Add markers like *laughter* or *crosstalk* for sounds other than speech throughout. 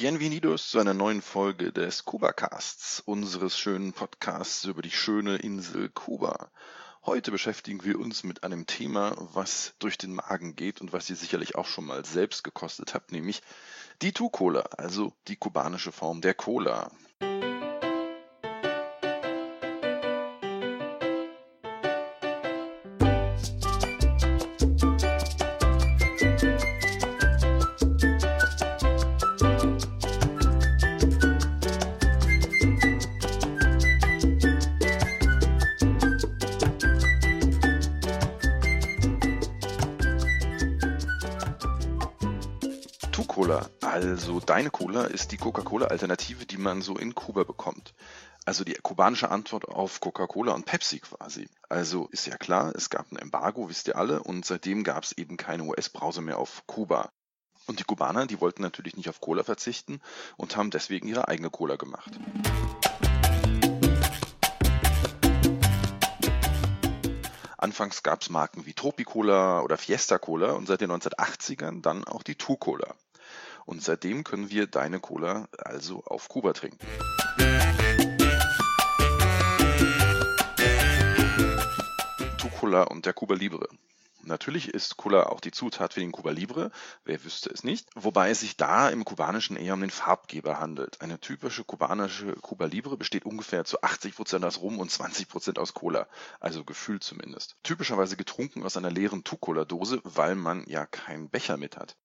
Bienvenidos zu einer neuen Folge des Kuba-Casts, unseres schönen Podcasts über die schöne Insel Kuba. Heute beschäftigen wir uns mit einem Thema, was durch den Magen geht und was ihr sicherlich auch schon mal selbst gekostet habt, nämlich die Tu-Cola, also die kubanische Form der Cola. Also deine Cola, ist die Coca-Cola-Alternative, die man so in Kuba bekommt. Also die kubanische Antwort auf Coca-Cola und Pepsi quasi. Also ist ja klar, es gab ein Embargo, wisst ihr alle, und seitdem gab es eben keine US-Brause mehr auf Kuba. Und die Kubaner, die wollten natürlich nicht auf Cola verzichten und haben deswegen ihre eigene Cola gemacht. Anfangs gab es Marken wie Tropicola oder Fiesta Cola und seit den 1980ern dann auch die Tu Cola. Und seitdem können wir deine Cola also auf Kuba trinken. Tu Cola und der Cuba Libre. Natürlich ist Cola auch die Zutat für den Cuba Libre, wer wüsste es nicht, wobei es sich da im kubanischen eher um den Farbgeber handelt. Eine typische kubanische Cuba Libre besteht ungefähr zu 80 Prozent aus Rum und 20 Prozent aus Cola, also gefühlt zumindest. Typischerweise getrunken aus einer leeren Tu-Cola-Dose, weil man ja keinen Becher mit hat.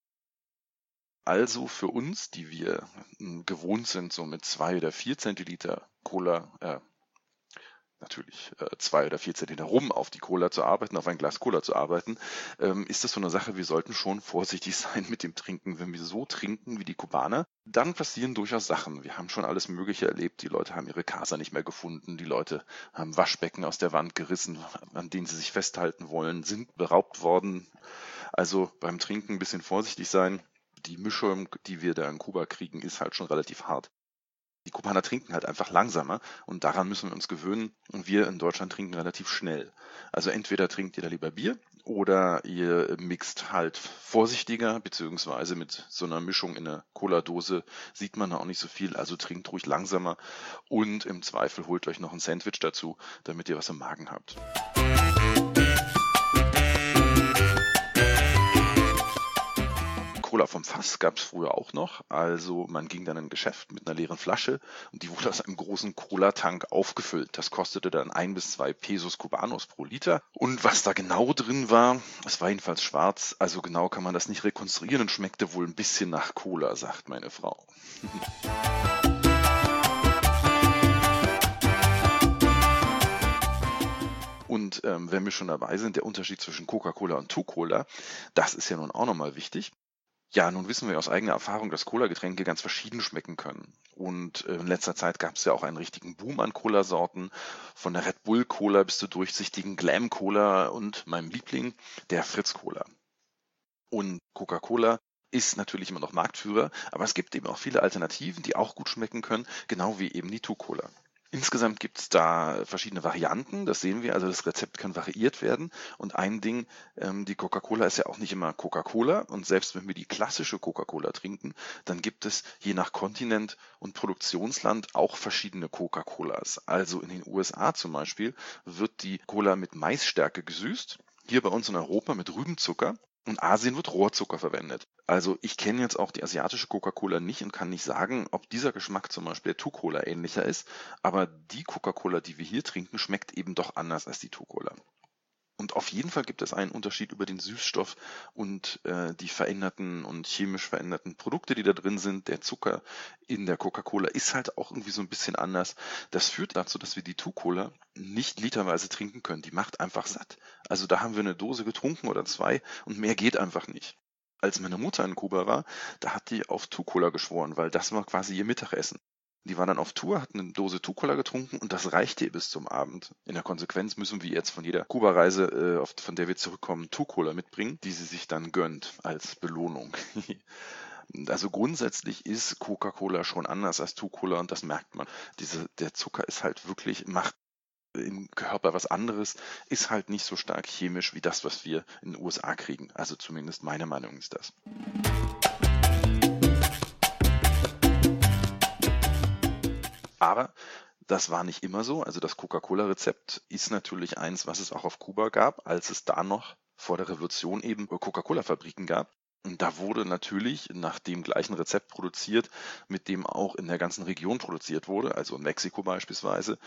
Also für uns, die wir hm, gewohnt sind, so mit zwei oder vier Zentiliter Cola, äh, natürlich äh, zwei oder vier Zentiliter rum auf die Cola zu arbeiten, auf ein Glas Cola zu arbeiten, ähm, ist das so eine Sache, wir sollten schon vorsichtig *laughs* sein mit dem Trinken. Wenn wir so trinken wie die Kubaner, dann passieren durchaus Sachen. Wir haben schon alles Mögliche erlebt. Die Leute haben ihre Casa nicht mehr gefunden, die Leute haben Waschbecken aus der Wand gerissen, an denen sie sich festhalten wollen, sind beraubt worden. Also beim Trinken ein bisschen vorsichtig sein die Mischung, die wir da in Kuba kriegen, ist halt schon relativ hart. Die Kubaner trinken halt einfach langsamer und daran müssen wir uns gewöhnen und wir in Deutschland trinken relativ schnell. Also entweder trinkt ihr da lieber Bier oder ihr mixt halt vorsichtiger, beziehungsweise mit so einer Mischung in einer Cola-Dose sieht man da auch nicht so viel, also trinkt ruhig langsamer und im Zweifel holt euch noch ein Sandwich dazu, damit ihr was im Magen habt. Cola vom Fass gab es früher auch noch. Also man ging dann in ein Geschäft mit einer leeren Flasche und die wurde aus einem großen Cola-Tank aufgefüllt. Das kostete dann ein bis zwei Pesos Cubanos pro Liter. Und was da genau drin war, es war jedenfalls schwarz. Also genau kann man das nicht rekonstruieren und schmeckte wohl ein bisschen nach Cola, sagt meine Frau. Und ähm, wenn wir schon dabei sind, der Unterschied zwischen Coca-Cola und Tu-Cola, das ist ja nun auch nochmal wichtig. Ja, nun wissen wir aus eigener Erfahrung, dass Cola-Getränke ganz verschieden schmecken können. Und äh, in letzter Zeit gab es ja auch einen richtigen Boom an Cola-Sorten, von der Red Bull Cola bis zur durchsichtigen Glam Cola und meinem Liebling, der Fritz Cola. Und Coca-Cola ist natürlich immer noch Marktführer, aber es gibt eben auch viele Alternativen, die auch gut schmecken können, genau wie eben die Tu-Cola. Insgesamt gibt es da verschiedene Varianten, das sehen wir, also das Rezept kann variiert werden. Und ein Ding, ähm, die Coca-Cola ist ja auch nicht immer Coca-Cola und selbst wenn wir die klassische Coca-Cola trinken, dann gibt es je nach Kontinent und Produktionsland auch verschiedene Coca-Colas. Also in den USA zum Beispiel wird die Cola mit Maisstärke gesüßt, hier bei uns in Europa mit Rübenzucker in Asien wird Rohrzucker verwendet. Also ich kenne jetzt auch die asiatische Coca-Cola nicht und kann nicht sagen, ob dieser Geschmack zum Beispiel der Tu-Cola ähnlicher ist, aber die Coca-Cola, die wir hier trinken, schmeckt eben doch anders als die Tu-Cola. Und auf jeden Fall gibt es einen Unterschied über den Süßstoff und äh, die veränderten und chemisch veränderten Produkte, die da drin sind. Der Zucker in der Coca-Cola ist halt auch irgendwie so ein bisschen anders. Das führt dazu, dass wir die Tu-Cola nicht literweise trinken können. Die macht einfach satt. Also da haben wir eine Dose getrunken oder zwei und mehr geht einfach nicht. Als meine Mutter in Kuba war, da hat die auf Tu-Cola geschworen, weil das war quasi ihr Mittagessen. Die war dann auf Tour, hat eine Dose Tucola getrunken und das reichte ihr bis zum Abend. In der Konsequenz müssen wir jetzt von jeder Kuba-Reise, äh, von der wir zurückkommen, Tucola mitbringen, die sie sich dann gönnt als Belohnung. *laughs* Also grundsätzlich ist Coca-Cola schon anders als Tu-Cola und das merkt man. Diese, der Zucker ist halt wirklich, macht im Körper was anderes, ist halt nicht so stark chemisch wie das, was wir in den USA kriegen. Also zumindest meine Meinung ist das. Aber das war nicht immer so. Also das Coca-Cola-Rezept ist natürlich eins, was es auch auf Kuba gab, als es da noch vor der Revolution eben Coca-Cola-Fabriken gab. Und da wurde natürlich nach dem gleichen Rezept produziert, mit dem auch in der ganzen Region produziert wurde, also in Mexiko beispielsweise,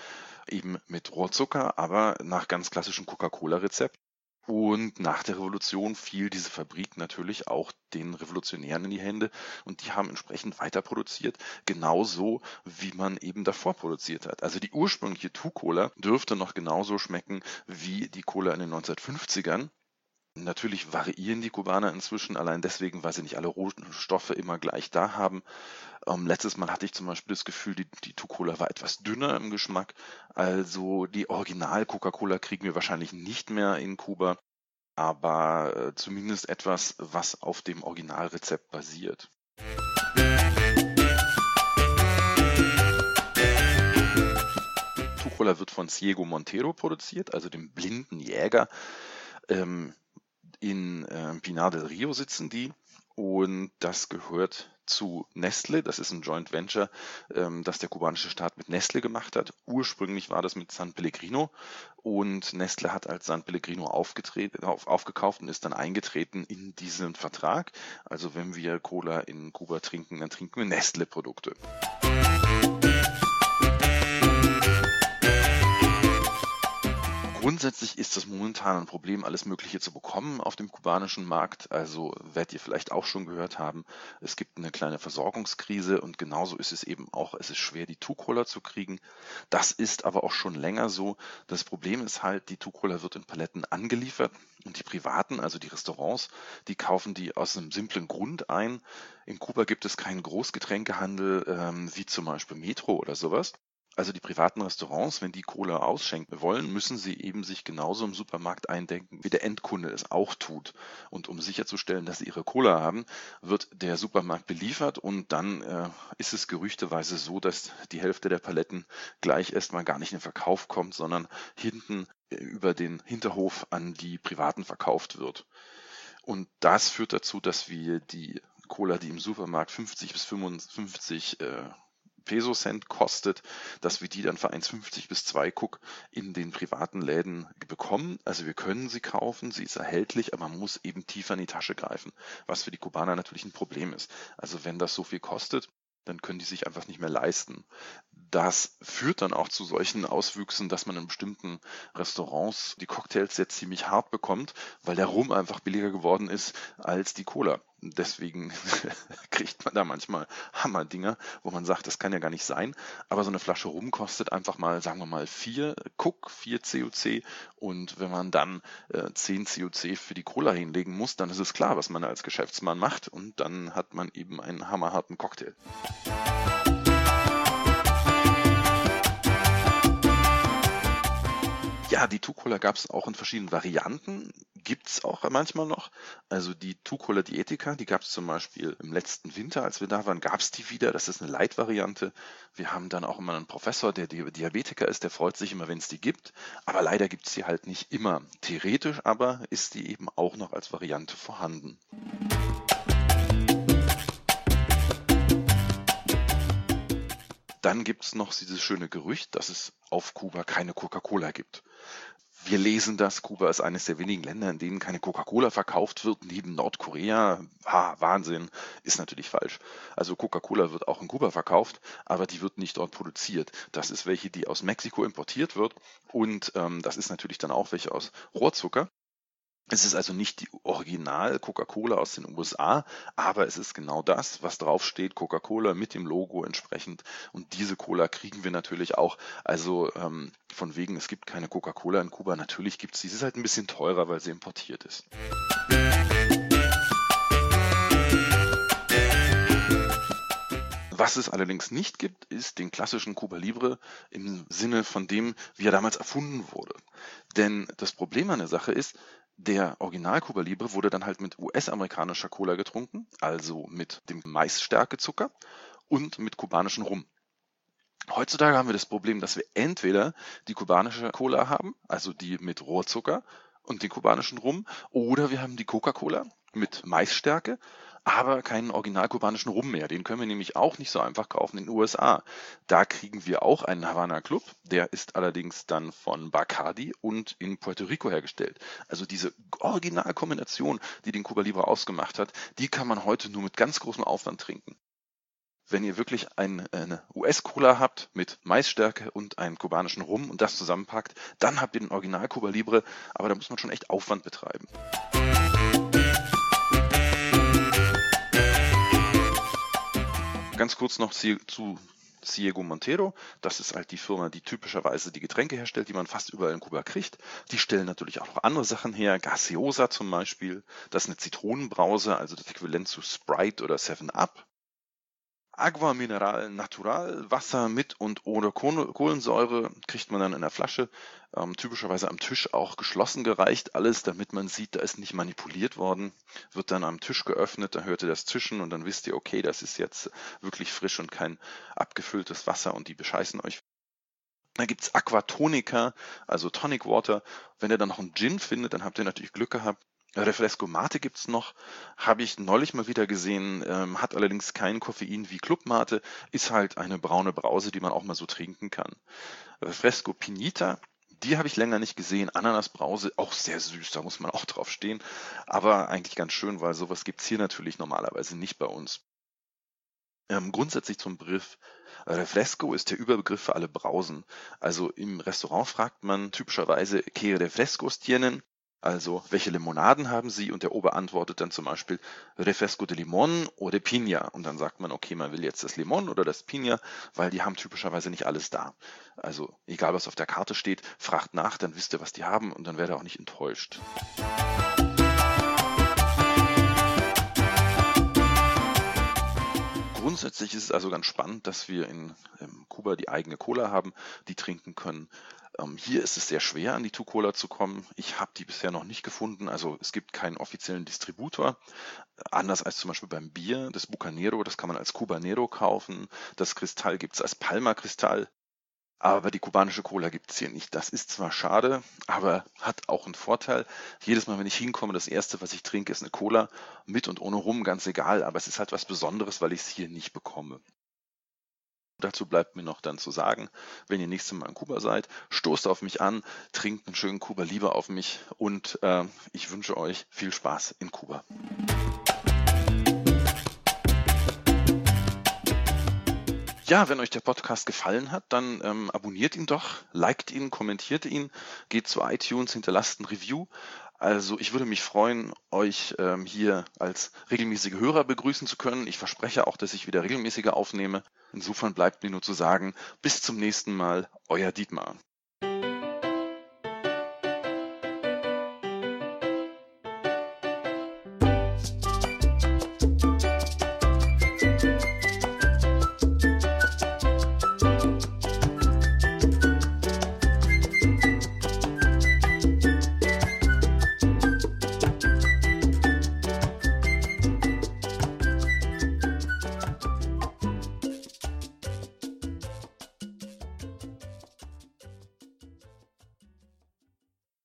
eben mit Rohrzucker, aber nach ganz klassischem Coca-Cola-Rezept. Und nach der Revolution fiel diese Fabrik natürlich auch den Revolutionären in die Hände und die haben entsprechend weiter produziert, genauso wie man eben davor produziert hat. Also die ursprüngliche Tu-Cola dürfte noch genauso schmecken wie die Cola in den 1950ern. Natürlich variieren die Kubaner inzwischen, allein deswegen, weil sie nicht alle Rohstoffe immer gleich da haben. Ähm, letztes Mal hatte ich zum Beispiel das Gefühl, die, die Tu-Cola war etwas dünner im Geschmack. Also die Original-Coca-Cola kriegen wir wahrscheinlich nicht mehr in Kuba, aber äh, zumindest etwas, was auf dem Originalrezept basiert. Tu-Cola wird von Ciego Montero produziert, also dem blinden Jäger. Ähm, in äh, Pinar del Rio sitzen die und das gehört zu Nestle. Das ist ein Joint Venture, ähm, das der kubanische Staat mit Nestle gemacht hat. Ursprünglich war das mit San Pellegrino und Nestle hat als San Pellegrino auf, aufgekauft und ist dann eingetreten in diesen Vertrag. Also wenn wir Cola in Kuba trinken, dann trinken wir Nestle-Produkte. Grundsätzlich ist das momentan ein Problem, alles Mögliche zu bekommen auf dem kubanischen Markt. Also werdet ihr vielleicht auch schon gehört haben, es gibt eine kleine Versorgungskrise und genauso ist es eben auch, es ist schwer, die Tu-Cola zu kriegen. Das ist aber auch schon länger so. Das Problem ist halt, die Tu-Cola wird in Paletten angeliefert und die Privaten, also die Restaurants, die kaufen die aus einem simplen Grund ein. In Kuba gibt es keinen Großgetränkehandel ähm, wie zum Beispiel Metro oder sowas. Also die privaten Restaurants, wenn die Cola ausschenken wollen, müssen sie eben sich genauso im Supermarkt eindenken, wie der Endkunde es auch tut. Und um sicherzustellen, dass sie ihre Cola haben, wird der Supermarkt beliefert und dann äh, ist es gerüchteweise so, dass die Hälfte der Paletten gleich erstmal gar nicht in den Verkauf kommt, sondern hinten äh, über den Hinterhof an die Privaten verkauft wird. Und das führt dazu, dass wir die Cola, die im Supermarkt 50 bis 55 äh, Peso-Cent kostet, dass wir die dann für 1,50 bis 2 Cook in den privaten Läden bekommen. Also wir können sie kaufen, sie ist erhältlich, aber man muss eben tiefer in die Tasche greifen, was für die Kubaner natürlich ein Problem ist. Also wenn das so viel kostet, dann können die sich einfach nicht mehr leisten. Das führt dann auch zu solchen Auswüchsen, dass man in bestimmten Restaurants die Cocktails jetzt ziemlich hart bekommt, weil der Rum einfach billiger geworden ist als die Cola. Deswegen *laughs* kriegt man da manchmal Hammerdinger, wo man sagt, das kann ja gar nicht sein. Aber so eine Flasche Rum kostet einfach mal, sagen wir mal, 4 Cook, 4 COC. Und wenn man dann äh, 10 COC für die Cola hinlegen muss, dann ist es klar, was man als Geschäftsmann macht. Und dann hat man eben einen hammerharten Cocktail. Ja, die Tu-Cola gab es auch in verschiedenen Varianten, gibt es auch manchmal noch. Also die Tu-Cola Dietica, die gab es zum Beispiel im letzten Winter, als wir da waren, gab es die wieder. Das ist eine Light-Variante. Wir haben dann auch immer einen Professor, der Diabetiker ist, der freut sich immer, wenn es die gibt. Aber leider gibt es die halt nicht immer. Theoretisch aber ist die eben auch noch als Variante vorhanden. Dann gibt es noch dieses schöne Gerücht, dass es auf Kuba keine Coca-Cola gibt. Wir lesen das, Kuba ist eines der wenigen Länder, in denen keine Coca-Cola verkauft wird, neben Nordkorea. Ha, Wahnsinn, ist natürlich falsch. Also Coca-Cola wird auch in Kuba verkauft, aber die wird nicht dort produziert. Das ist welche, die aus Mexiko importiert wird und ähm, das ist natürlich dann auch welche aus Rohrzucker. Es ist also nicht die Original Coca-Cola aus den USA, aber es ist genau das, was draufsteht, Coca-Cola mit dem Logo entsprechend. Und diese Cola kriegen wir natürlich auch. Also ähm, von wegen, es gibt keine Coca-Cola in Kuba. Natürlich gibt es sie. Sie ist halt ein bisschen teurer, weil sie importiert ist. Was es allerdings nicht gibt, ist den klassischen Cuba Libre im Sinne von dem, wie er damals erfunden wurde. Denn das Problem an der Sache ist, der Original Cuba Libre wurde dann halt mit US-amerikanischer Cola getrunken, also mit dem Maisstärkezucker und mit kubanischen Rum. Heutzutage haben wir das Problem, dass wir entweder die kubanische Cola haben, also die mit Rohrzucker und den kubanischen Rum, oder wir haben die Coca-Cola mit Maisstärke, aber keinen original kubanischen Rum mehr. Den können wir nämlich auch nicht so einfach kaufen in den USA. Da kriegen wir auch einen Havana Club, der ist allerdings dann von Bacardi und in Puerto Rico hergestellt. Also diese Originalkombination, die den Cuba Libre ausgemacht hat, die kann man heute nur mit ganz großem Aufwand trinken. Wenn ihr wirklich ein, eine US-Cola habt mit Maisstärke und einen kubanischen Rum und das zusammenpackt, dann habt ihr den Original Cuba Libre, aber da muss man schon echt Aufwand betreiben. Ganz kurz noch zu Ciego Montero. Das ist halt die Firma, die typischerweise die Getränke herstellt, die man fast überall in Kuba kriegt. Die stellen natürlich auch noch andere Sachen her. Gaseosa zum Beispiel. Das ist eine Zitronenbrause, also das Äquivalent zu Sprite oder 7-Up. Agua Mineral Natural, Wasser mit und ohne Kohlensäure, kriegt man dann in der Flasche, ähm, typischerweise am Tisch auch geschlossen gereicht, alles, damit man sieht, da ist nicht manipuliert worden, wird dann am Tisch geöffnet, da hört ihr das Zischen und dann wisst ihr, okay, das ist jetzt wirklich frisch und kein abgefülltes Wasser und die bescheißen euch. Da gibt's Aquatonica, also Tonic Water. Wenn ihr dann noch einen Gin findet, dann habt ihr natürlich Glück gehabt. Refresco Mate gibt's noch, habe ich neulich mal wieder gesehen, ähm, hat allerdings kein Koffein wie Club Mate, ist halt eine braune Brause, die man auch mal so trinken kann. Refresco Pinita, die habe ich länger nicht gesehen. Ananasbrause, auch sehr süß, da muss man auch drauf stehen. Aber eigentlich ganz schön, weil sowas gibt's hier natürlich normalerweise nicht bei uns. Ähm, grundsätzlich zum Begriff Refresco ist der Überbegriff für alle Brausen. Also im Restaurant fragt man typischerweise ¿Qué refrescos tienen? Also, welche Limonaden haben Sie? Und der Ober antwortet dann zum Beispiel Refresco de Limon oder Piña. Und dann sagt man, okay, man will jetzt das Limon oder das Piña, weil die haben typischerweise nicht alles da. Also, egal was auf der Karte steht, fragt nach, dann wisst ihr, was die haben und dann werdet ihr auch nicht enttäuscht. Grundsätzlich ist es also ganz spannend, dass wir in Kuba die eigene Cola haben, die trinken können. Ähm, hier ist es sehr schwer, an die Two-Cola zu kommen. Ich habe die bisher noch nicht gefunden. Also es gibt keinen offiziellen Distributor. Anders als zum Beispiel beim Bier. Das Bucanero, das kann man als Cubanero kaufen. Das Kristall gibt es als Palma-Kristall. Aber die kubanische Cola gibt es hier nicht. Das ist zwar schade, aber hat auch einen Vorteil. Jedes Mal, wenn ich hinkomme, das erste, was ich trinke, ist eine Cola. Mit und ohne Rum, ganz egal. Aber es ist halt was Besonderes, weil ich es hier nicht bekomme. Dazu bleibt mir noch dann zu sagen, wenn ihr nächstes Mal in Kuba seid, stoßt auf mich an, trinkt einen schönen Kuba Liebe auf mich und äh, ich wünsche euch viel Spaß in Kuba. Ja, wenn euch der Podcast gefallen hat, dann ähm, abonniert ihn doch, liked ihn, kommentiert ihn, geht zu iTunes, hinterlasst ein Review. Also ich würde mich freuen, euch ähm, hier als regelmäßige Hörer begrüßen zu können. Ich verspreche auch, dass ich wieder regelmäßiger aufnehme. Insofern bleibt mir nur zu sagen, bis zum nächsten Mal, euer Dietmar.